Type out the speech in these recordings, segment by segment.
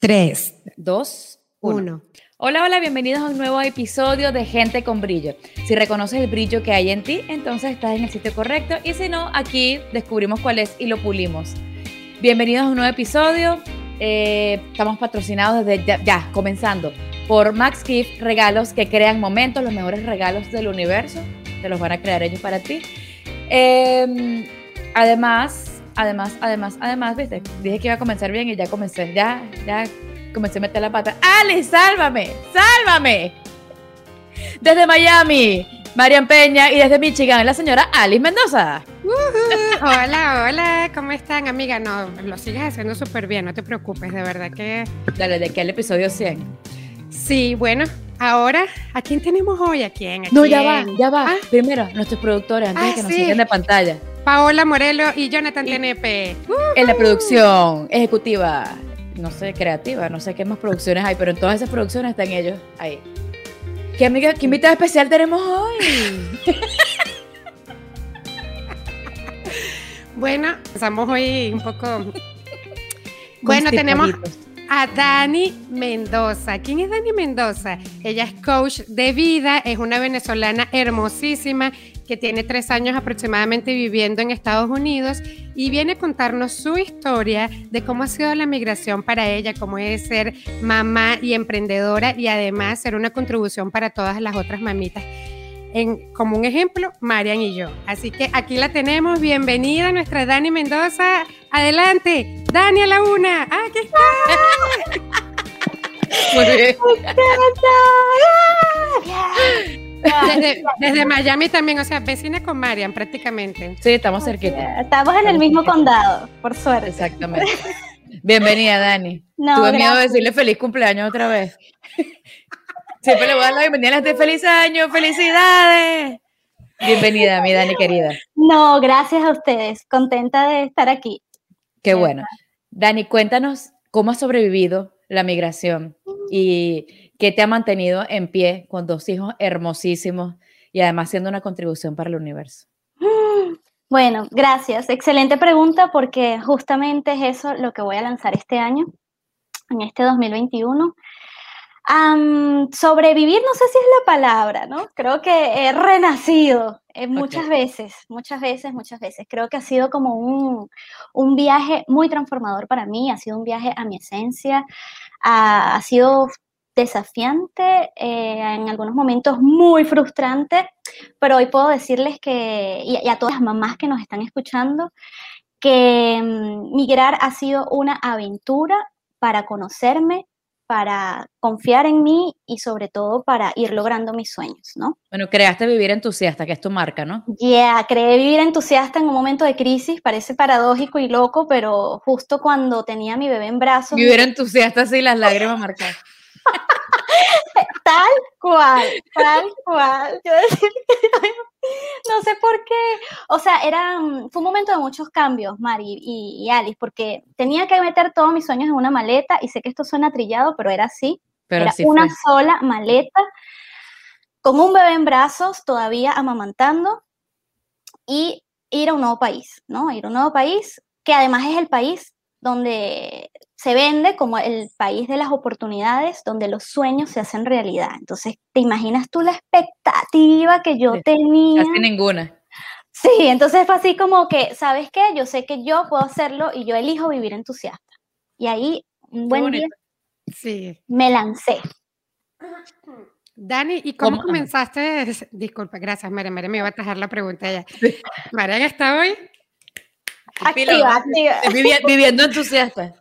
3, 2, 1. Hola, hola, bienvenidos a un nuevo episodio de Gente con Brillo. Si reconoces el brillo que hay en ti, entonces estás en el sitio correcto y si no, aquí descubrimos cuál es y lo pulimos. Bienvenidos a un nuevo episodio. Eh, estamos patrocinados desde ya, comenzando por Max Gift, regalos que crean momentos, los mejores regalos del universo. Te los van a crear ellos para ti. Em, además, además, además, además, viste, dije que iba a comenzar bien y ya comencé, ya, ya comencé a meter la pata. ¡Ali, sálvame! ¡Sálvame! Desde Miami, Marian Peña y desde Michigan, la señora Alice Mendoza. hola, hola, ¿cómo están, amiga? No, lo sigues haciendo súper bien, no te preocupes, de verdad que... Dale, de que el episodio 100. Sí, bueno, ahora, ¿a quién tenemos hoy? ¿A quién? no, ya va, ya va. Ah. Primero, nuestros productores, antes de ah, que nos sigan de pantalla. Paola Morelo y Jonathan TNP. En la producción ejecutiva, no sé, creativa, no sé qué más producciones hay, pero en todas esas producciones están ellos ahí. ¿Qué, amiga, qué invitada especial tenemos hoy? bueno, estamos hoy un poco... Bueno, tenemos a Dani Mendoza. ¿Quién es Dani Mendoza? Ella es coach de vida, es una venezolana hermosísima que tiene tres años aproximadamente viviendo en Estados Unidos y viene a contarnos su historia de cómo ha sido la migración para ella, cómo es ser mamá y emprendedora y además ser una contribución para todas las otras mamitas. En, como un ejemplo, Marian y yo. Así que aquí la tenemos. Bienvenida nuestra Dani Mendoza. Adelante, Dani a la una. ¡Ah, aquí está! Muy bien. Desde, Miami también, o sea, vecina con Marian prácticamente. Sí, estamos cerquita. Estamos en el mismo condado, por suerte. Exactamente. Bienvenida, Dani. Tuve miedo de decirle feliz cumpleaños otra vez. Siempre le voy a dar la bienvenida a la gente. ¡Feliz año! ¡Felicidades! Bienvenida, mi Dani querida. No, gracias a ustedes. Contenta de estar aquí. Qué bueno. Dani, cuéntanos cómo has sobrevivido la migración y ¿Qué te ha mantenido en pie con dos hijos hermosísimos y además siendo una contribución para el universo? Bueno, gracias. Excelente pregunta porque justamente es eso lo que voy a lanzar este año, en este 2021. sobrevivir, no sé si es la palabra, ¿no? Creo que he renacido eh, muchas veces, muchas veces, muchas veces. Creo que ha sido como un, un viaje muy transformador para mí, ha sido un viaje a mi esencia, ha sido desafiante, eh, en algunos momentos muy frustrante, pero hoy puedo decirles que, y, a todas las mamás que nos están escuchando, que mm, migrar ha sido una aventura para conocerme, para confiar en mí y sobre todo para ir logrando mis sueños, ¿no? Bueno, creaste Vivir Entusiasta, que es tu marca, ¿no? Yeah, creé Vivir Entusiasta en un momento de crisis, parece paradójico y loco, pero justo cuando tenía mi bebé en brazos... Vivir Entusiasta, sí, las lágrimas marcadas. Tal cual, tal cual. no sé por qué. O sea, era, fue un momento de muchos cambios, Mari y, Alice, porque tenía que meter todos mis sueños en una maleta y sé que esto suena trillado, pero era así. Pero era una sola maleta con un bebé en brazos, todavía amamantando y ir a un nuevo país, ¿no? Ir a un nuevo país que además es el país donde se vende como el país de las oportunidades, donde los sueños se hacen realidad. Entonces, ¿te imaginas tú la expectativa que yo tenía? Casi ninguna. Sí, entonces fue así como que, ¿sabes qué? Yo sé que yo puedo hacerlo y yo elijo vivir entusiasta. Y ahí, un buen día, sí. me lancé. Dani, ¿y cómo, comenzaste? Disculpa, gracias, María. María me iba a trajar la pregunta ya. María, ¿está hoy? Activa, activa. Viviendo entusiasta.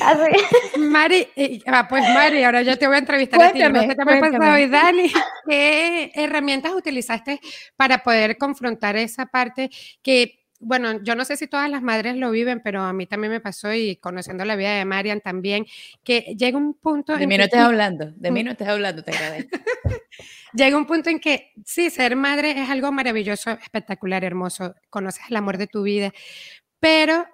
Así. Mari, ah, pues Mari, ahora yo te voy a entrevistar a ti. ¿Qué te ha pasado hoy, Dani? ¿Qué herramientas utilizaste para poder confrontar esa parte que bueno, yo no sé si todas las madres lo viven, pero a mí también me pasó y conociendo la vida de Marian también, que llega un punto... De mí no estás hablando, de mí no estás hablando, te agradezco. llega un punto en que sí, ser madre es algo maravilloso, espectacular, hermoso, conoces el amor de tu vida, pero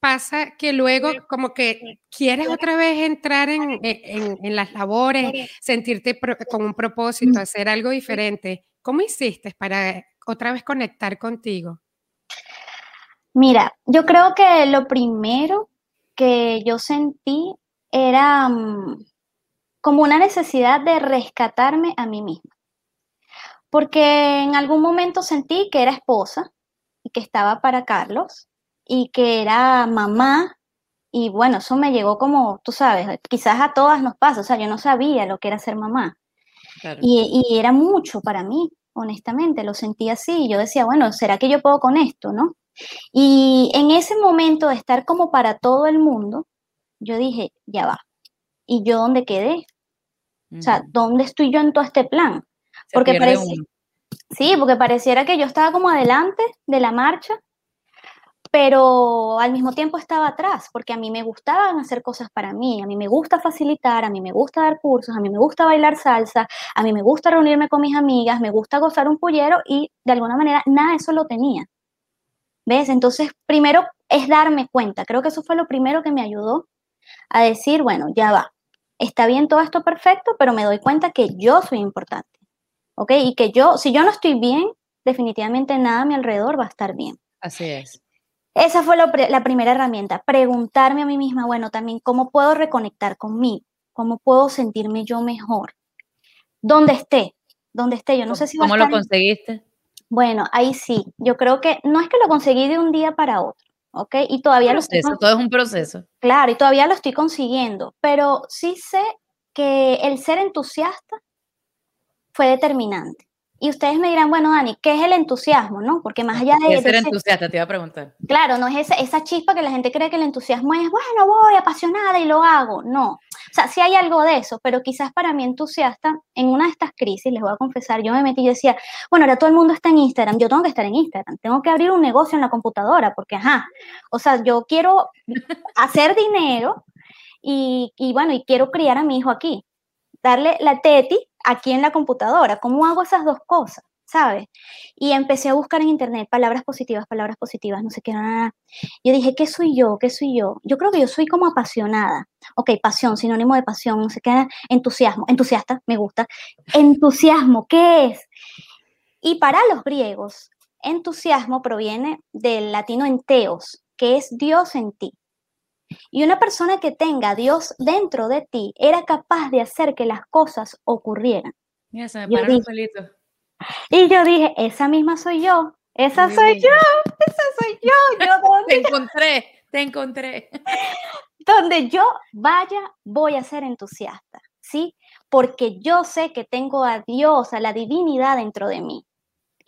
pasa que luego como que quieres otra vez entrar en, en, las labores, sentirte con un propósito, hacer algo diferente. ¿Cómo hiciste para otra vez conectar contigo? Mira, yo creo que lo primero que yo sentí era mm, como una necesidad de rescatarme a mí misma. Porque en algún momento sentí que era esposa y que estaba para Carlos y que era mamá y bueno, eso me llegó como, tú sabes, quizás a todas nos pasa, o sea, yo no sabía lo que era ser mamá. Y, y, era mucho para mí, honestamente, lo sentí así. Yo decía, bueno, ¿será que yo puedo con esto, no? Y en ese momento de estar como para todo el mundo, yo dije, ya va. ¿Y yo dónde quedé? O sea, ¿dónde estoy yo en todo este plan? porque parecía, sí, porque pareciera que yo estaba como adelante de la marcha, pero al mismo tiempo estaba atrás, porque a mí me gustaban hacer cosas para mí, a mí me gusta facilitar, a mí me gusta dar cursos, a mí me gusta bailar salsa, a mí me gusta reunirme con mis amigas, me gusta gozar un pollero y de alguna manera nada de eso lo tenía. ¿Ves? Entonces, primero es darme cuenta, creo que eso fue lo primero que me ayudó a decir, bueno, ya va, está bien todo esto perfecto, pero me doy cuenta que yo soy importante, ¿ok? Y que yo, si yo no estoy bien, definitivamente nada a mi alrededor va a estar bien. Así es. Esa fue la primera herramienta, preguntarme a mí misma, bueno, también cómo puedo reconectar conmigo, cómo puedo sentirme yo mejor, ¿Dónde esté, ¿Dónde esté, yo no sé si... ¿Cómo lo conseguiste? Bueno, ahí sí, yo creo que no es que lo conseguí de un día para otro, ¿ok? Y todavía lo estoy... Todo es un proceso. Claro, y todavía lo estoy consiguiendo, pero sí sé que el ser entusiasta fue determinante. Y ustedes me dirán, bueno, Dani, ¿qué es el entusiasmo? ¿no? Porque más allá de... ¿Qué ser entusiasta? Te iba a preguntar. Claro, no es esa, esa chispa que la gente cree que el entusiasmo es, bueno, voy apasionada y lo hago. No. O sea, sí hay algo de eso, pero quizás para mí entusiasta, en una de estas crisis, les voy a confesar, yo me metí y decía, bueno, ahora todo el mundo está en Instagram, yo tengo que estar en Instagram, tengo que abrir un negocio en la computadora, porque, ajá, o sea, yo quiero hacer dinero y, y bueno, y quiero criar a mi hijo aquí, darle la teti aquí en la computadora. ¿Cómo hago esas dos cosas? ¿Sabes? Y empecé a buscar en internet palabras positivas, palabras positivas, no sé qué, nada. Yo dije, ¿qué soy yo? ¿Qué soy yo? Yo creo que yo soy como apasionada. Ok, pasión, sinónimo de pasión, no sé qué, entusiasmo, entusiasta, me gusta. Entusiasmo, ¿qué es? Y para los griegos, entusiasmo proviene del latino enteos, que es Dios en ti. Y una persona que tenga a Dios dentro de ti era capaz de hacer que las cosas ocurrieran. Mira, se me un pelito. Y yo dije, esa misma soy yo, esa soy yo, esa soy yo. yo te encontré, te encontré. Donde yo vaya, voy a ser entusiasta, ¿sí? Porque yo sé que tengo a Dios, a la divinidad dentro de mí.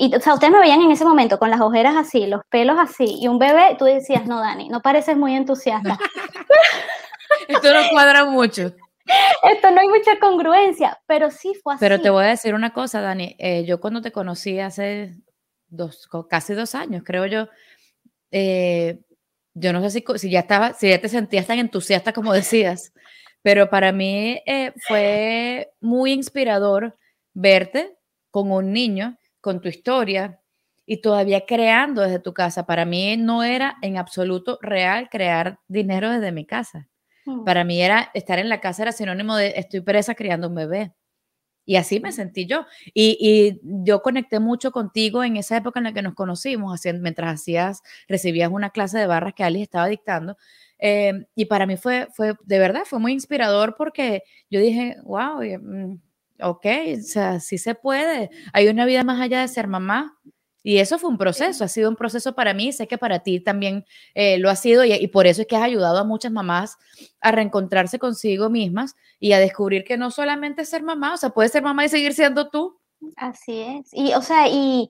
Y, o sea, ustedes me veían en ese momento con las ojeras así, los pelos así, y un bebé, tú decías, no, Dani, no pareces muy entusiasta. Esto no cuadra mucho. Esto no hay mucha congruencia, pero sí fue así. Pero te voy a decir una cosa, Dani. Eh, yo cuando te conocí hace dos, casi dos años, creo yo, eh, yo no sé si, si, ya estaba, si ya te sentías tan entusiasta como decías, pero para mí eh, fue muy inspirador verte con un niño con tu historia y todavía creando desde tu casa. Para mí no era en absoluto real crear dinero desde mi casa. Mm. Para mí era estar en la casa era sinónimo de estoy presa criando un bebé. Y así me sentí yo. Y, yo conecté mucho contigo en esa época en la que nos conocimos, haciendo, mientras hacías, recibías una clase de barras que Alice estaba dictando. Em, y para mí fue, fue, de verdad, fue muy inspirador porque yo dije, wow, ok, o sea, sí se puede. Hay una vida más allá de ser mamá. Y eso fue un proceso, ha sido un proceso para mí, sé que para ti también eh, lo ha sido y, por eso es que has ayudado a muchas mamás a reencontrarse consigo mismas y a descubrir que no solamente ser mamá, o sea, puedes ser mamá y seguir siendo tú. Así es, y o sea, y,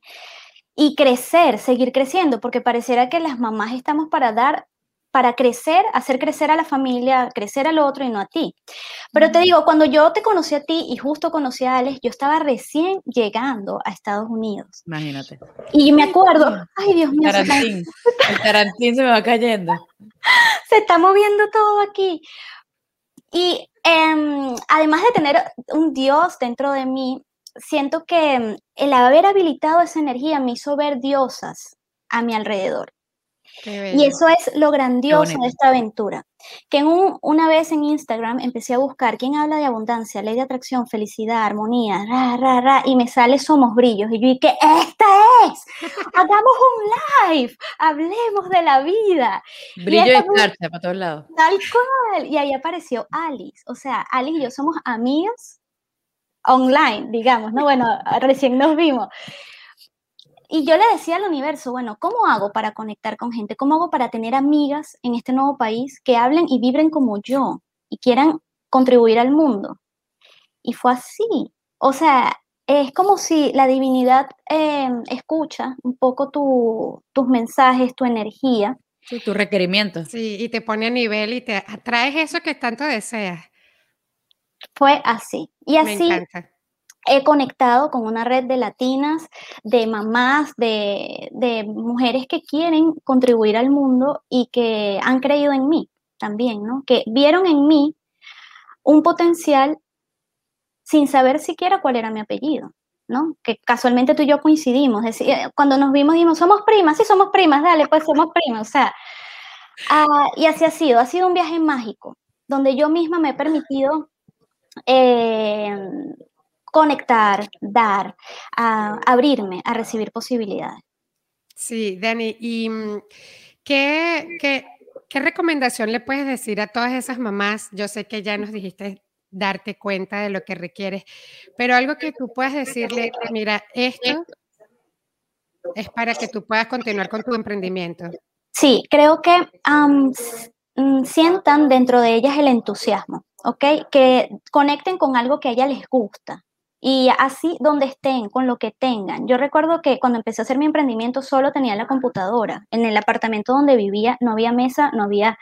y crecer, seguir creciendo, porque pareciera que las mamás estamos para dar para crecer, hacer crecer a la familia, crecer al otro y no a ti. Pero te digo, cuando yo te conocí a ti y justo conocí a Alex, yo estaba recién llegando a Estados Unidos. Imagínate. Y me acuerdo, ay Dios mío. Tarantín. El tarantín se me va cayendo. Se está moviendo todo aquí. Y em, además de tener un Dios dentro de mí, siento que el haber habilitado esa energía me hizo ver diosas a mi alrededor. Y eso es lo grandioso de esta aventura. Que en un, una vez en Instagram empecé a buscar quién habla de abundancia, ley de atracción, felicidad, armonía, ra, ra, ra, y me sale Somos Brillos. Y yo dije, esta es, hagamos un live, hablemos de la vida. Brillo y, escarcha para todos lados. Tal cual. Y ahí apareció Alice. O sea, Alice y yo somos amigas online, digamos, ¿no? Bueno, recién nos vimos. Y yo le decía al universo, bueno, ¿cómo hago para conectar con gente? ¿Cómo hago para tener amigas en este nuevo país que hablen y vibren como yo y quieran contribuir al mundo? Y fue así. O sea, es como si la divinidad em, escucha un poco tus mensajes, tu energía. Sí, tus requerimientos. Sí, y te pone a nivel y te atraes eso que tanto deseas. Fue así. Y así he conectado con una red de latinas, de mamás, de, mujeres que quieren contribuir al mundo y que han creído en mí también, ¿no? Que vieron en mí un potencial sin saber siquiera cuál era mi apellido, ¿no? Que casualmente tú y yo coincidimos. cuando nos vimos dijimos, somos primas, sí somos primas, dale, pues somos primas. O sea, ah, y así ha sido, ha sido un viaje mágico, donde yo misma me he permitido eh, conectar, dar, abrirme a recibir posibilidades. Sí, Dani, ¿y mm, qué, qué, qué recomendación le puedes decir a todas esas mamás? Yo sé que ya nos dijiste darte cuenta de lo que requieres, pero algo que tú puedas decirle, mira, esto es para que tú puedas continuar con tu emprendimiento. Sí, creo que mm, sientan dentro de ellas el entusiasmo, ¿ok? Que conecten con algo que a ellas les gusta, y así donde estén, con lo que tengan. Yo recuerdo que cuando empecé a hacer mi emprendimiento solo tenía la computadora. En el apartamento donde vivía no había mesa, no había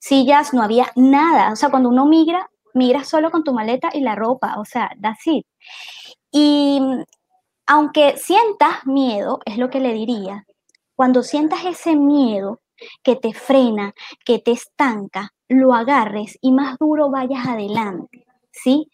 sillas, no había nada. O sea, cuando uno migra, migra solo con tu maleta y la ropa. O sea, that's it. Y aunque sientas miedo, es lo que le diría, cuando sientas ese miedo que te frena, que te estanca, lo agarres y más duro vayas adelante, ¿sí?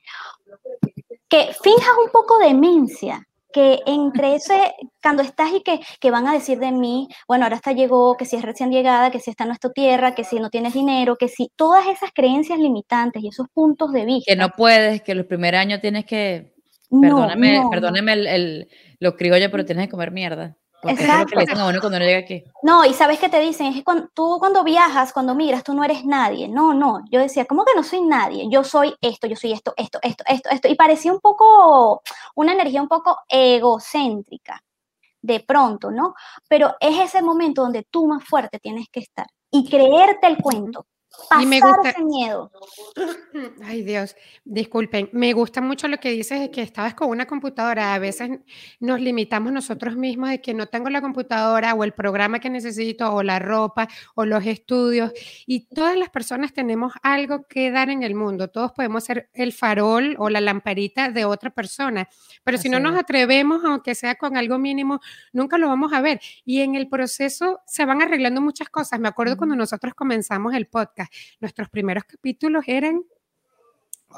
Que finjas un poco de demencia, que entre ese, cuando estás y que, que, van a decir de mí, bueno, ahora está llegó, que si es recién llegada, que si está en nuestra tierra, que si no tienes dinero, que si todas esas creencias limitantes y esos puntos de vista. Que no puedes, que los primeros años tienes que, perdóname, perdóname el, el, lo criollo, pero tienes que comer mierda. Exacto. cuando llega aquí. No, y sabes qué te dicen, es que cuando, tú cuando viajas, cuando migras, tú no eres nadie. No, no, yo decía, ¿cómo que no soy nadie? Yo soy esto, yo soy esto, esto, esto, esto, esto. Y parecía un poco, una energía un poco egocéntrica, de pronto, ¿no? Pero es ese momento donde tú más fuerte tienes que estar y creerte el cuento y me gusta, ese miedo. Ay Dios, disculpen, me gusta mucho lo que dices de que estabas con una computadora. A veces nos limitamos nosotros mismos de que no tengo la computadora o el programa que necesito o la ropa o los estudios. Y todas las personas tenemos algo que dar en el mundo. Todos podemos ser el farol o la lamparita de otra persona. Pero si no nos atrevemos, aunque sea con algo mínimo, nunca lo vamos a ver. Y en el proceso se van arreglando muchas cosas. Me acuerdo cuando nosotros comenzamos el podcast Nuestros primeros capítulos eran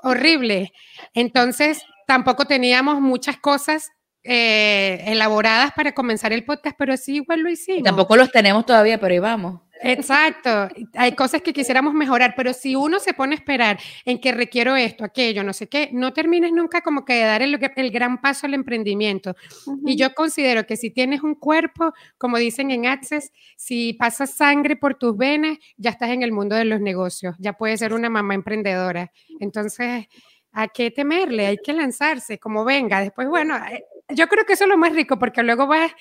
horribles. Entonces, tampoco teníamos muchas cosas eh, elaboradas para comenzar el podcast, pero sí igual lo hicimos. tampoco los tenemos todavía, pero ahí vamos. Exacto, hay cosas que quisiéramos mejorar, pero si uno se pone a esperar en que requiero esto, aquello, no sé qué, no termines nunca como que de dar el, gran paso al emprendimiento. Y yo considero que si tienes un cuerpo, como dicen en Access, si pasas sangre por tus venas, ya estás en el mundo de los negocios, ya puedes ser una mamá emprendedora. Entonces, ¿a qué temerle? Hay que lanzarse, como venga. Después, bueno, eh, yo creo que eso es lo más rico, porque luego vas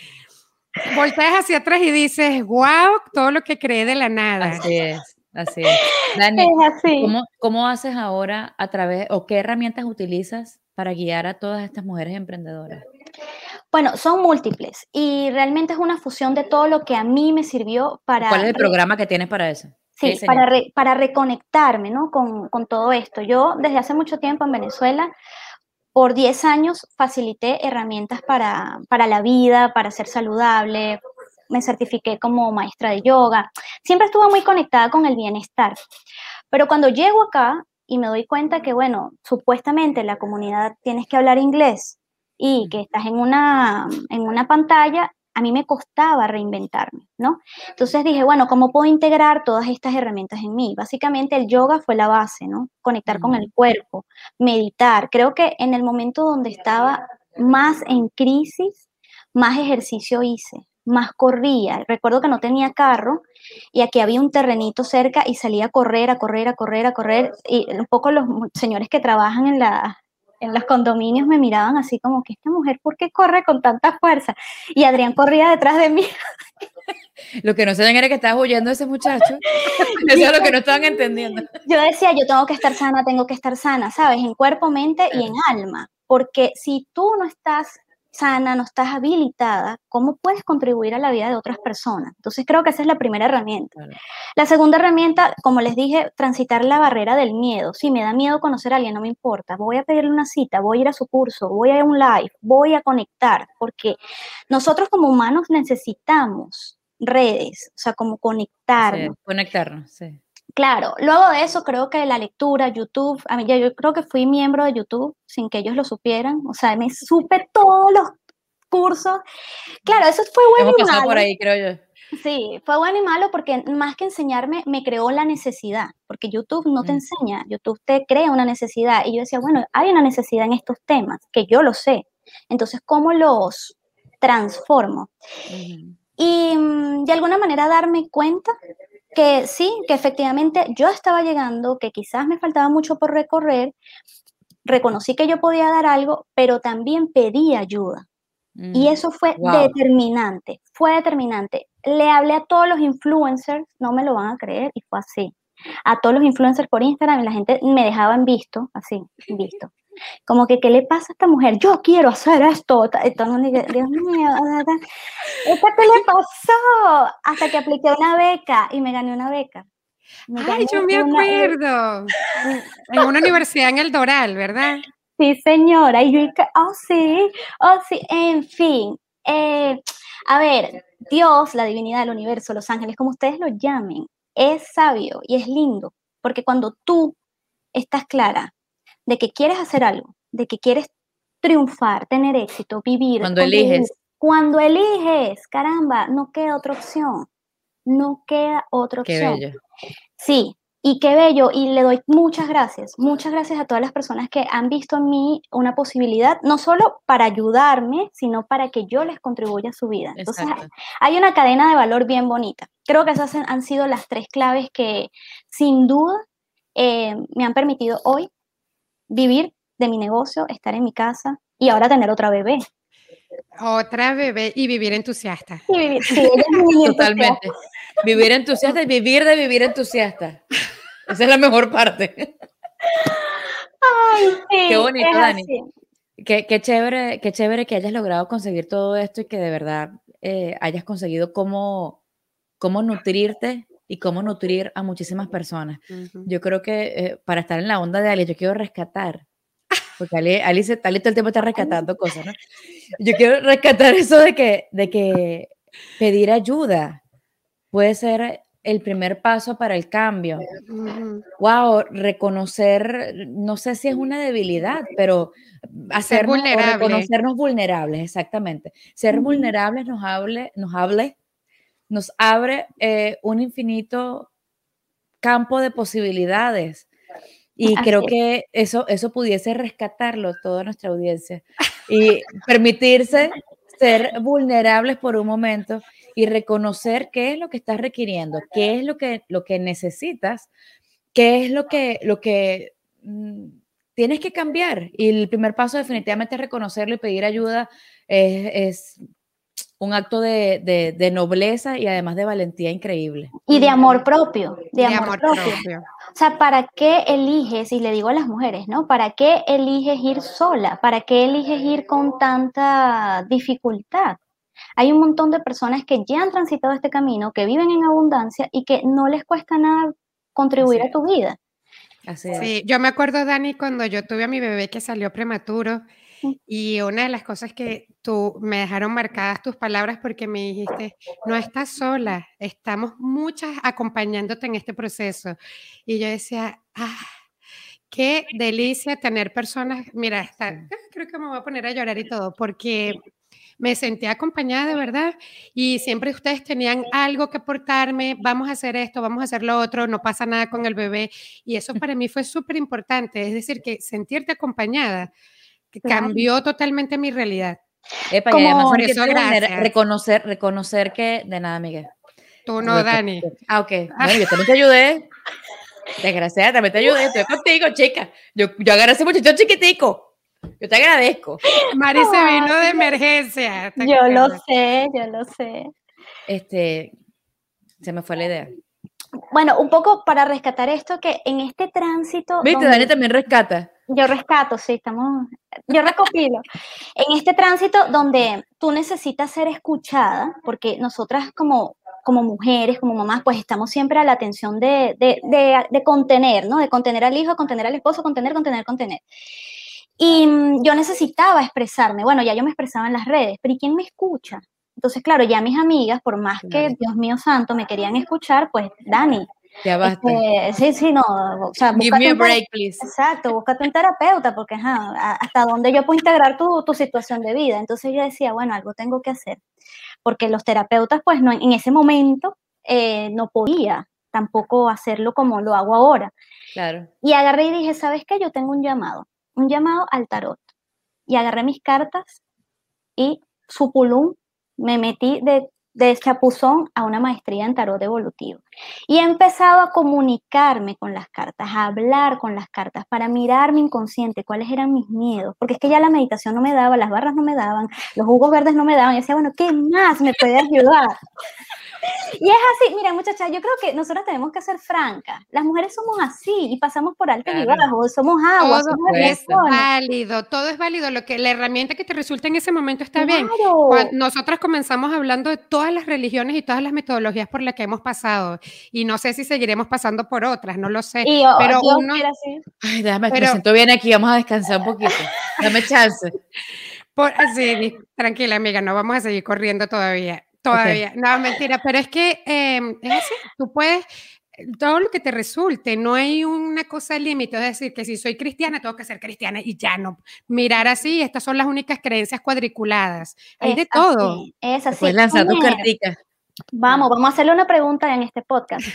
volteas hacia atrás y dices, wow, todo lo que creé de la nada. Así es, así es. Dani, ¿cómo, ¿cómo, haces ahora a través, o qué herramientas utilizas para guiar a todas estas mujeres emprendedoras? Bueno, son múltiples y realmente es una fusión de todo lo que a mí me sirvió para... ¿Cuál es el programa que tienes para eso? Sí, para, para reconectarme ¿no? con, con todo esto. Yo desde hace mucho tiempo en Venezuela por 10 años facilité herramientas para, para la vida, para ser saludable, me certifiqué como maestra de yoga. Siempre estuve muy conectada con el bienestar. Pero cuando llego acá y me doy cuenta que, bueno, supuestamente la comunidad tienes que hablar inglés y que estás en una, en una pantalla, a mí me costaba reinventarme, ¿no? Entonces dije, bueno, ¿cómo puedo integrar todas estas herramientas en mí? Básicamente el yoga fue la base, ¿no? Conectar con el cuerpo, meditar. Creo que en el momento donde estaba más en crisis, más ejercicio hice, más corría. Recuerdo que no tenía carro y aquí había un terrenito cerca y salía a correr, a correr, a correr, a correr. Y un poco los señores que trabajan en, la, en los condominios me miraban así como que esta mujer, ¿por qué corre con tanta fuerza? Y Adrián corría detrás de mí. Lo que no sabían era que estabas huyendo de ese muchacho. Eso es lo que no estaban entendiendo. Yo decía, yo tengo que estar sana, tengo que estar sana, ¿sabes? En cuerpo, mente y en alma. Porque si tú no estás sana, no estás habilitada, ¿cómo puedes contribuir a la vida de otras personas? Entonces creo que esa es la primera herramienta. La segunda herramienta, como les dije, transitar la barrera del miedo. Si me da miedo conocer a alguien, no me importa. Voy a pedirle una cita, voy a ir a su curso, voy a un live, voy a conectar, porque nosotros como humanos necesitamos redes, o sea, como conectarnos. conectarnos, sí. Claro, luego de eso creo que la lectura, YouTube, a mí ya yo creo que fui miembro de YouTube sin que ellos lo supieran, o sea, me supe todos los cursos. Claro, eso fue bueno y malo. por ahí, creo yo. Sí, fue bueno y malo porque más que enseñarme, me creó la necesidad, porque YouTube no te mm. enseña, YouTube te crea una necesidad. Y yo decía, bueno, hay una necesidad en estos temas, que yo lo sé. Entonces, ¿cómo los transformo? Y mm, de alguna manera darme cuenta que sí, que efectivamente yo estaba llegando, que quizás me faltaba mucho por recorrer, reconocí que yo podía dar algo, pero también pedí ayuda. y mm, eso fue determinante, fue determinante. Le hablé a todos los influencers, no me lo van a creer, y fue así. A todos los influencers por Instagram y la gente me dejaba en visto, así, visto. Como que, ¿qué le pasa a esta mujer? Yo quiero hacer esto. Entonces, Dios mío, ¿esta qué le pasó? Hasta que apliqué una beca y me gané una beca. Ay, yo me acuerdo. en una universidad en el Doral, ¿verdad? Sí, señora. Y yo dije, oh, sí, oh, sí, en fin. Eh, a ver, Dios, la divinidad del universo, los ángeles, como ustedes lo llamen, es sabio y es lindo, porque cuando tú estás clara de que quieres hacer algo, de que quieres triunfar, tener éxito, vivir. Cuando eliges. Cuando eliges, caramba, no queda otra opción. No queda otra opción. Qué bello. Sí, y qué bello. Y le doy muchas gracias, muchas gracias a todas las personas que han visto en mí una posibilidad, no solo para ayudarme, sino para que yo les contribuya a su vida. Entonces, hay una cadena de valor bien bonita. Creo que esas han sido las tres claves que sin duda eh, me han permitido hoy vivir de mi negocio, estar en mi casa y ahora tener otra bebé. Otra bebé y vivir entusiasta. Y vivir, sí, Totalmente. Vivir entusiasta y vivir de vivir entusiasta. Esa es la mejor parte. Ay, sí, qué bonito, Dani. Qué, qué, chévere, qué chévere que hayas logrado conseguir todo esto y que de verdad eh, hayas conseguido cómo, cómo nutrirte y cómo nutrir a muchísimas personas. Yo creo que eh, para estar en la onda de Ali, yo quiero rescatar, porque Ali, Ali, se, todo el tiempo está rescatando cosas, ¿no? Yo quiero rescatar eso de que, de que pedir ayuda puede ser el primer paso para el cambio. Wow, reconocer, no sé si es una debilidad, pero hacer reconocernos vulnerables, exactamente. Ser vulnerables nos hable, nos hable nos abre eh, un infinito campo de posibilidades. Y creo que eso, eso pudiese rescatarlo toda nuestra audiencia y permitirse ser vulnerables por un momento y reconocer qué es lo que estás requiriendo, qué es lo que, lo que necesitas, qué es lo que, lo que mm, tienes que cambiar. Y el primer paso definitivamente es reconocerlo y pedir ayuda. es un acto de, nobleza y además de valentía increíble. Y de amor propio, de, amor, propio. O sea, ¿para qué eliges, y le digo a las mujeres, ¿no? ¿Para qué eliges ir sola? ¿Para qué eliges ir con tanta dificultad? Hay un montón de personas que ya han transitado este camino, que viven en abundancia y que no les cuesta nada contribuir a tu vida. Así es. Sí, yo me acuerdo, Dani, cuando yo tuve a mi bebé que salió prematuro, y una de las cosas que tú me dejaron marcadas tus palabras porque me dijiste, no estás sola, estamos muchas acompañándote en este proceso. Y yo decía, ah, qué delicia tener personas, mira, creo que me voy a poner a llorar y todo, porque me sentí acompañada de verdad y siempre ustedes tenían algo que aportarme, vamos a hacer esto, vamos a hacer lo otro, no pasa nada con el bebé y eso para mí fue súper importante, es decir, que sentirte acompañada cambió totalmente mi realidad. Epa, Como, por eso, reconocer, reconocer que, de nada, Miguel. Tú no, Dani. Ah, ok. Bueno, yo también te ayudé. Desgraciada, también te ayudé. Estoy contigo, chica. Yo, yo agarré a ese muchacho chiquitico. Yo te agradezco. Mari se vino de emergencia. Yo lo sé, yo lo sé. Este, se me fue la idea. Bueno, un poco para rescatar esto, que en este tránsito... Viste, Dani también rescata. Yo rescato, sí, estamos... Yo recopilo. en este tránsito donde tú necesitas ser escuchada, porque nosotras como, como mujeres, como mamás, pues estamos siempre a la atención de, de, de, de contener, ¿no? De contener al hijo, contener al esposo, contener, contener, contener. Y mm, yo necesitaba expresarme. Bueno, ya yo me expresaba en las redes, pero ¿y quién me escucha? Entonces, claro, ya mis amigas, por más que, Dios mío santo, me querían escuchar, pues, Dani. Ya basta. Este, sí, sí, no. O sea, Give me a break, please. Exacto, búscate un terapeuta, porque hasta dónde yo puedo integrar tu, tu, situación de vida. Entonces yo decía, bueno, algo tengo que hacer. Porque los terapeutas, pues, no, en ese momento eh, no podía tampoco hacerlo como lo hago ahora. Claro. Y agarré y dije, ¿sabes qué? Yo tengo un llamado un llamado al tarot. Y agarré mis cartas y su pulum me metí de, de chapuzón a una maestría en tarot evolutivo. Y he empezado a comunicarme con las cartas, a hablar con las cartas, para mirar mi inconsciente, cuáles eran mis miedos, porque es que ya la meditación no me daba, las barras no me daban, los jugos verdes no me daban, y decía, bueno, ¿qué más me puede ayudar? Y es así, mira muchachas, yo creo que nosotros tenemos que ser francas. Las mujeres somos así y pasamos por alto y bajos, somos agua, todo es válido, todo es válido. Lo que la herramienta que te resulta en ese momento está bien. nosotras comenzamos hablando de todas las religiones y todas las metodologías por las que hemos pasado y no sé si seguiremos pasando por otras, no lo sé. pero uno, Ay, déjame, pero, me siento bien aquí, vamos a descansar un poquito. Dame chance. Por, sí, tranquila amiga, no vamos a seguir corriendo todavía. Todavía, no, mentira, pero es que em, es así, tú puedes, todo lo que te resulte, no hay una cosa límite, es decir, que si soy cristiana, tengo que ser cristiana y ya no. Mirar así, estas son las únicas creencias cuadriculadas, hay de todo. es así. Puedes lanzar tu cartica. Vamos, vamos a hacerle una pregunta en este podcast.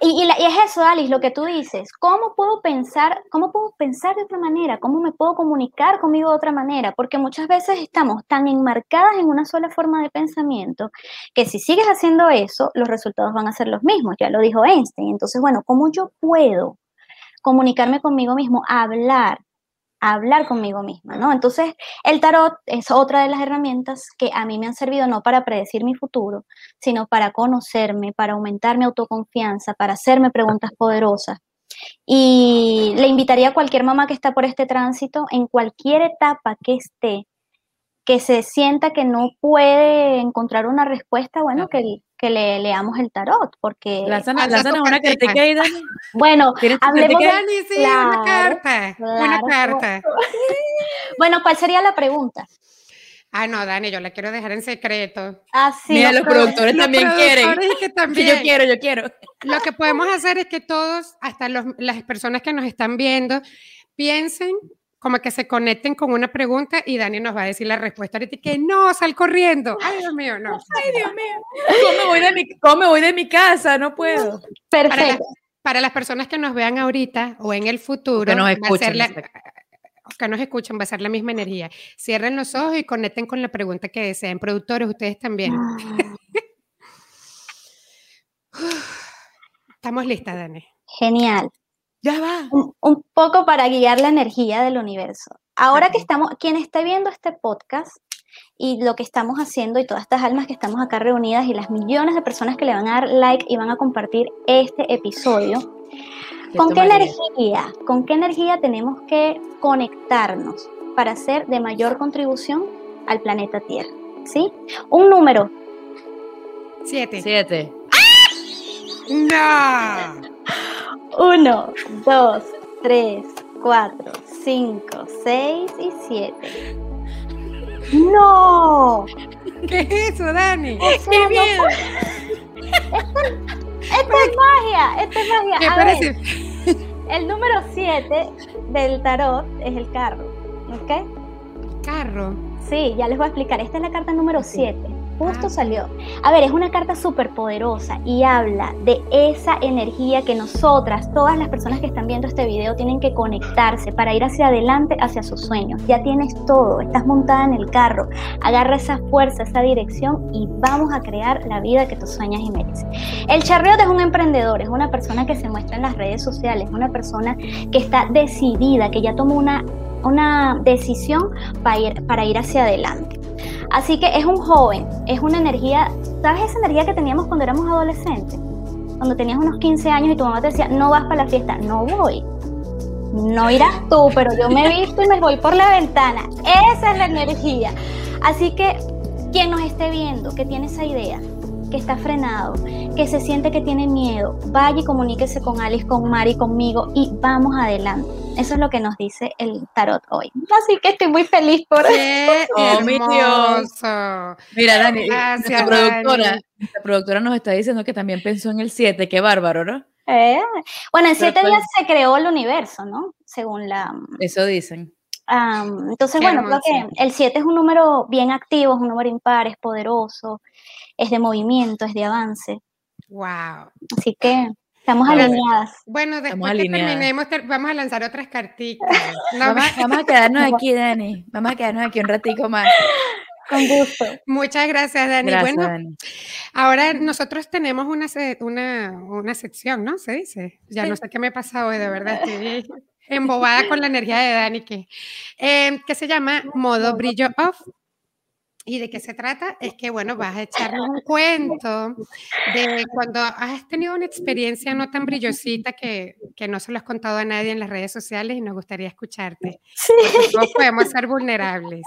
Y, es eso, Alice, lo que tú dices. ¿Cómo puedo pensar, cómo puedo pensar de otra manera? ¿Cómo me puedo comunicar conmigo de otra manera? Porque muchas veces estamos tan enmarcadas en una sola forma de pensamiento que si sigues haciendo eso, los resultados van a ser los mismos. Ya lo dijo Einstein. Entonces, bueno, ¿cómo yo puedo comunicarme conmigo mismo, hablar, hablar conmigo misma, ¿no? Entonces, el tarot es otra de las herramientas que a mí me han servido no para predecir mi futuro, sino para conocerme, para aumentar mi autoconfianza, para hacerme preguntas poderosas. Y le invitaría a cualquier mamá que está por este tránsito, en cualquier etapa que esté, que se sienta que no puede encontrar una respuesta, bueno, que, que le leamos el tarot, porque... Lánzanos, una cartica ahí, Dani. Bueno, hablemos de... Dani, sí, una carta, una carta. bueno, ¿cuál sería la pregunta? Ah, no, Dani, yo la quiero dejar en secreto. Ah, sí. Mira, los productores también quieren. Que también. yo quiero, yo quiero. Lo que podemos hacer es que todos, hasta los, las personas que nos están viendo, piensen como que se conecten con una pregunta y Dani nos va a decir la respuesta ahorita que no, sal corriendo. Ay, Dios mío, no. Ay, Dios mío. ¿Cómo me voy de mi, cómo me voy de mi casa? No puedo. Perfecto. Para, las personas que nos vean ahorita o en el futuro, que nos escuchen, que nos escuchan, va a ser la misma energía. Cierren los ojos y conecten con la pregunta que deseen. Productores, ustedes también. Ah. Estamos listas, Dani. Genial. Ya va. Un, poco para guiar la energía del universo. Ahora que estamos, quien esté viendo este podcast y lo que estamos haciendo y todas estas almas que estamos acá reunidas y las millones de personas que le van a dar like y van a compartir este episodio, ¿con qué energía, con qué energía tenemos que conectarnos para hacer de mayor contribución al planeta Tierra? ¿Sí? Un número. Siete. Siete. ¡No! Uno, dos, tres, cuatro, cinco, seis y siete. ¡No! ¿Qué es eso, Dani? ¡Qué bien! Esto, es magia, esto es magia. ¿Qué parece? el número siete del tarot es el carro, ¿ok? carro. Sí, ya les voy a explicar. Esta es la carta número 7. Justo ah. salió. A ver, es una carta súper poderosa y habla de esa energía que nosotras, todas las personas que están viendo este video, tienen que conectarse para ir hacia adelante, hacia sus sueños. Ya tienes todo, estás montada en el carro. Agarra esa fuerza, esa dirección y vamos a crear la vida que tú sueñas y mereces. El charriote es un emprendedor, es una persona que se muestra en las redes sociales, una persona que está decidida, que ya tomó una, una decisión para ir, para ir hacia adelante. Así que es un joven, es una energía, ¿sabes esa energía que teníamos cuando éramos adolescentes? Cuando tenías unos 15 años y tu mamá te decía, no vas para la fiesta, no voy. No irás tú, pero yo me visto y me voy por la ventana. Esa es la energía. Así que quien nos esté viendo, que tiene esa idea, que está frenado, que se siente que tiene miedo, vaya y comuníquese con Alice, con Mari, conmigo y vamos adelante. Eso es lo que nos dice el tarot hoy. Así que estoy muy feliz por ¡Qué oh, mi Dios! Mira, Dani, nuestra productora, productora nos está diciendo que también pensó en el 7, qué bárbaro, ¿no? Eh, bueno, en 7 días se creó el universo, ¿no? Según la... Eso dicen. entonces, bueno, creo que el 7 es un número bien activo, es un número impar, es poderoso, es de movimiento, es de avance. Wow. Así que estamos alineadas. Bueno, después que terminemos, vamos a lanzar otras cartitas. vamos, a quedarnos aquí, Dani. Vamos a quedarnos aquí un ratico más. Con gusto. Muchas gracias, Dani. bueno, ahora nosotros tenemos una, una, una sección, ¿no? Se dice. Ya no sé qué me pasa hoy, de verdad. Estoy embobada con la energía de Dani, que, eh, que se llama Modo Brillo Off. ¿Y de qué se trata? Es que, bueno, vas a echarnos un cuento de cuando has tenido una experiencia no tan brillosita que, que no se lo has contado a nadie en las redes sociales y nos gustaría escucharte. Sí. Todos podemos ser vulnerables.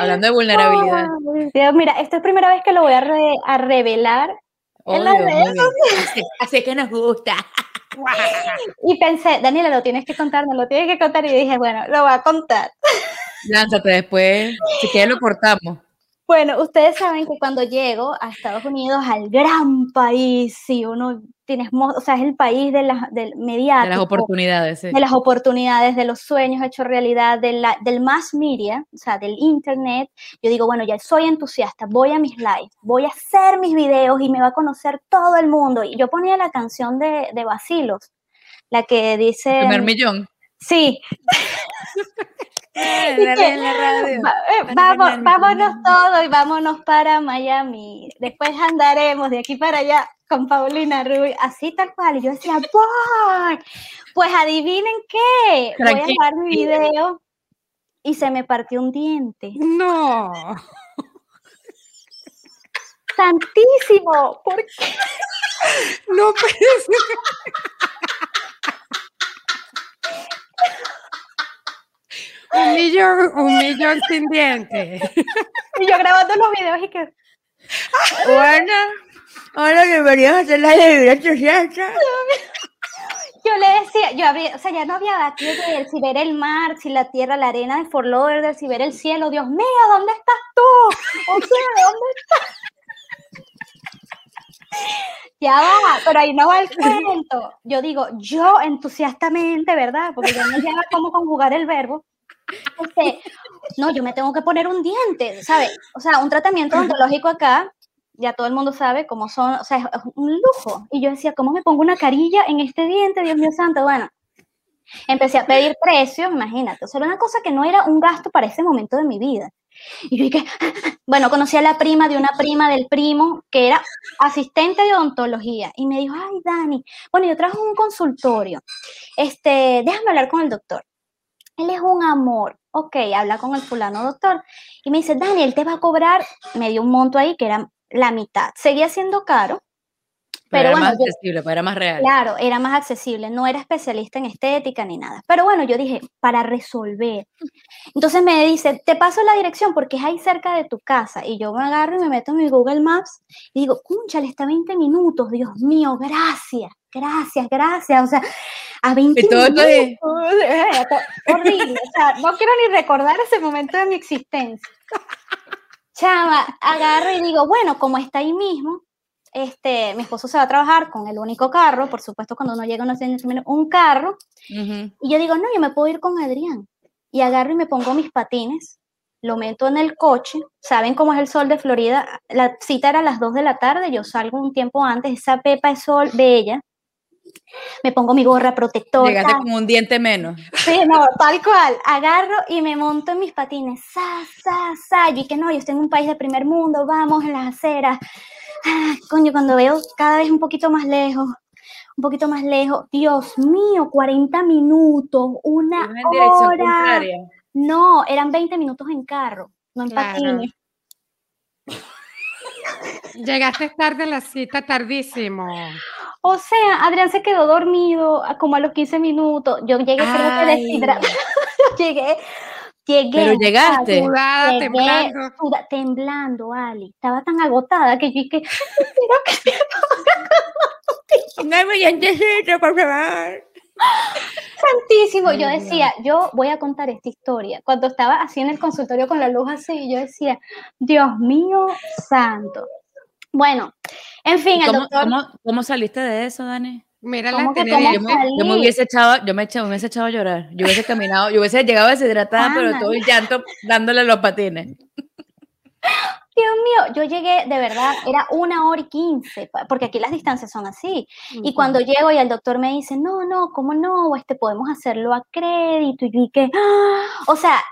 Hablando de vulnerabilidad. mira, esta es la primera vez que lo voy a, a revelar en las redes sociales. Así, que nos gusta. Y pensé, Daniela, lo tienes que contar, no lo tienes que contar. Y dije, bueno, lo voy a contar. Lánzate después, si quieres lo cortamos. Bueno, ustedes saben que cuando llego a Estados Unidos, al gran país, si uno tienes, o sea, es el país de las, del mediático. De las oportunidades, De las oportunidades, de los sueños hechos realidad, de la, del mass media, o sea, del internet. Yo digo, bueno, ya soy entusiasta, voy a mis lives, voy a hacer mis videos y me va a conocer todo el mundo. Y yo ponía la canción de, de Basilos, la que dice... primer millón. Sí. Eh, vamos, vámonos todos y vámonos para Miami. Después andaremos de aquí para allá con Paulina Rubio, así tal cual. Y yo decía, ¡Boy! Pues adivinen qué. Voy a dejar mi video y se me partió un diente. No. Santísimo, ¿por qué? No puede un millón, un millón sin dientes. Y yo grabando los videos y que. Bueno, ahora deberías hacer la de. Yo le decía, yo había, o sea, ya no había aquí de si ver el mar, si la tierra, la arena de Fort Lauderdale, si ver el cielo. Dios mío, ¿dónde estás tú? O sea, ¿dónde estás? Ya va, pero ahí no va el cuento. Yo digo, yo entusiastamente, ¿verdad? Porque yo no sabía cómo conjugar el verbo. Este, no, yo me tengo que poner un diente, ¿sabes? O sea, un tratamiento odontológico acá, ya todo el mundo sabe cómo son, o sea, es un lujo. Y yo decía, ¿cómo me pongo una carilla en este diente, Dios mío santo? Bueno, empecé a pedir precios, imagínate, o sea, era una cosa que no era un gasto para ese momento de mi vida. Y yo dije, bueno, conocí a la prima de una prima del primo que era asistente de odontología y me dijo, ay, Dani, bueno, yo trajo un consultorio, este, déjame hablar con el doctor. Él es un amor. Ok, habla con el fulano doctor. Y me dice, Daniel, te va a cobrar, me dio un monto ahí que era la mitad. Seguía siendo caro. Pero, era más accesible, era más real. Claro, era más accesible. No era especialista en estética ni nada. Pero bueno, yo dije, para resolver. Entonces me dice, te paso la dirección porque es ahí cerca de tu casa. Y yo me agarro y me meto en mi Google Maps y digo, le está 20 minutos. Dios mío, gracias, gracias, gracias. O sea, a 20 minutos. horrible. O sea, no quiero ni recordar ese momento de mi existencia. Chama, agarro y digo, bueno, como está ahí mismo, este, mi esposo se va a trabajar con el único carro, por supuesto, cuando uno llega a una un carro, y yo digo, no, yo me puedo ir con Adrián. Y agarro y me pongo mis patines, lo meto en el coche, saben cómo es el sol de Florida, la cita era a las 2 de la tarde, yo salgo un tiempo antes, esa pepa de sol bella, me pongo mi gorra protectora. Llegaste como un diente menos. Sí, no, tal cual. Agarro y me monto en mis patines. Sa, sa, sa. Y que no, yo estoy en un país de primer mundo, vamos en las aceras. Ah, coño, cuando veo cada vez un poquito más lejos, un poquito más lejos, Dios mío, 40 minutos, una hora. No, eran 20 minutos en carro, no en patines. Llegaste tarde a la cita, tardísimo. O sea, Adrián se quedó dormido como a los 15 minutos. Yo llegué creo que deshidratada. llegué, llegué. Pero llegaste. Sudada, temblando. temblando, Ali. Estaba tan agotada que yo dije, no me por favor. Santísimo, yo decía, yo voy a contar esta historia. Cuando estaba así en el consultorio con la luz así, yo decía, Dios mío santo. Bueno, en fin, el ¿Cómo, doctor... ¿cómo, saliste de eso, Dani? Mira la yo, me, yo me hubiese echado, yo me, hubiese echado a llorar. Yo hubiese caminado, yo hubiese llegado deshidratada, pero todo el llanto dándole los patines. Dios mío, yo llegué, de verdad, era una hora y quince, porque aquí las distancias son así. Y cuando llego y el doctor me dice, no, no, ¿cómo no? Este, podemos hacerlo a crédito. Y que, ¡ah! o sea,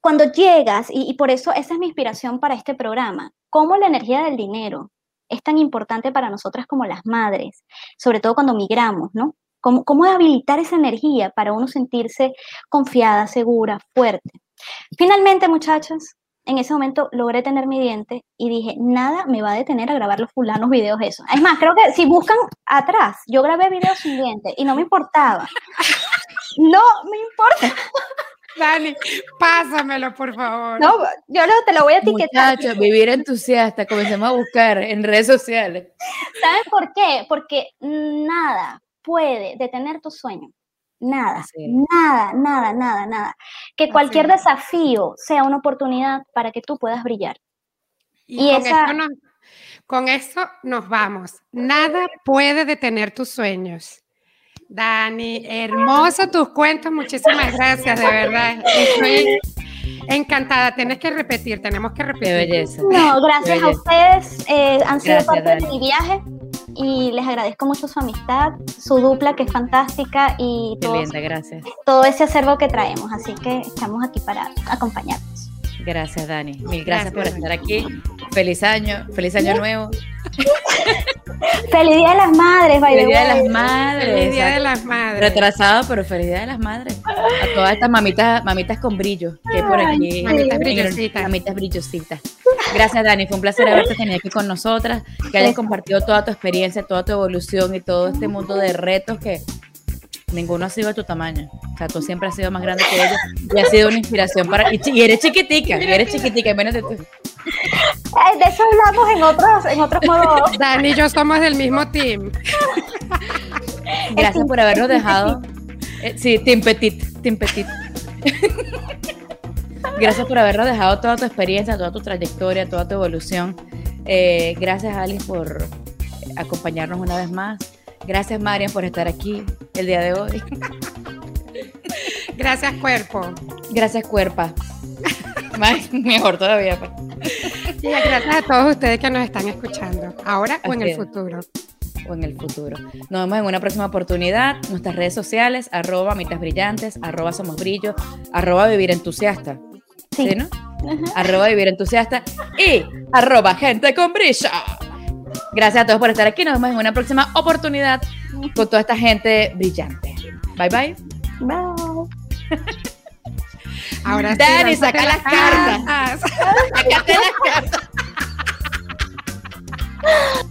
cuando llegas, y, por eso esa es mi inspiración para este programa, cómo la energía del dinero es tan importante para nosotras como las madres, sobre todo cuando migramos, ¿no? ¿Cómo, cómo habilitar esa energía para uno sentirse confiada, segura, fuerte? Finalmente, muchachos, en ese momento logré tener mi diente y dije, nada me va a detener a grabar los fulanos videos eso. Es más, creo que si buscan atrás, yo grabé videos sin diente y no me importaba. No me importa. Dani, pásamelo, por favor. No, yo no, te lo voy a etiquetar. Muchachos, vivir entusiasta, comencemos a buscar en redes sociales. ¿Sabes por qué? Porque nada puede detener tu sueño. Nada, nada, nada, nada, nada. Que cualquier desafío sea una oportunidad para que tú puedas brillar. Y, con, esa... con eso nos vamos. Nada puede detener tus sueños. Dani, hermoso tus cuentos, muchísimas gracias, de verdad. Estoy encantada, tienes que repetir, tenemos que repetir. belleza. No, gracias a ustedes, eh, han sido parte de mi viaje y les agradezco mucho su amistad, su dupla que es fantástica y todo, gracias. todo ese acervo que traemos, así que estamos aquí para acompañarnos. Gracias, Dani. Mil gracias, por estar aquí. Feliz año, feliz año nuevo. feliz Día de las Madres, Feliz Día de las Madres. Feliz Día de las Madres. Retrasado, pero feliz Día de las Madres. A todas estas mamitas, mamitas con brillo que por aquí. Mamitas brillositas. Mamitas brillositas. Gracias, Dani. Fue un placer haberte tenido aquí con nosotras, que hayas compartido toda tu experiencia, toda tu evolución y todo este mundo de retos que ninguno ha sido de tu tamaño. O sea, tú siempre has sido más grande que ellos y has sido una inspiración para. Y, eres chiquitica, y eres chiquitica, menos de tú. De eso hablamos en otros, en otros modos. Dani y yo somos del mismo team. Gracias por habernos dejado. Eh, sí, Team Petit, Team Petit. Gracias por habernos dejado toda tu experiencia, toda tu trayectoria, toda tu evolución. Eh, gracias, Alice, por acompañarnos una vez más. Gracias, Marian, por estar aquí el día de hoy. Gracias, cuerpo. Gracias, cuerpa. mejor todavía. Pues. gracias a todos ustedes que nos están escuchando, ahora o en el futuro. O en el futuro. Nos vemos en una próxima oportunidad. Nuestras redes sociales, arroba mitas brillantes, arroba somos brillo, arroba vivir entusiasta. Sí, no? Arroba vivir entusiasta y arroba gente con brillo. Gracias a todos por estar aquí. Nos vemos en una próxima oportunidad con toda esta gente brillante. Bye bye. Bye. Ahora Dani, saca las cartas. Sácate las cartas.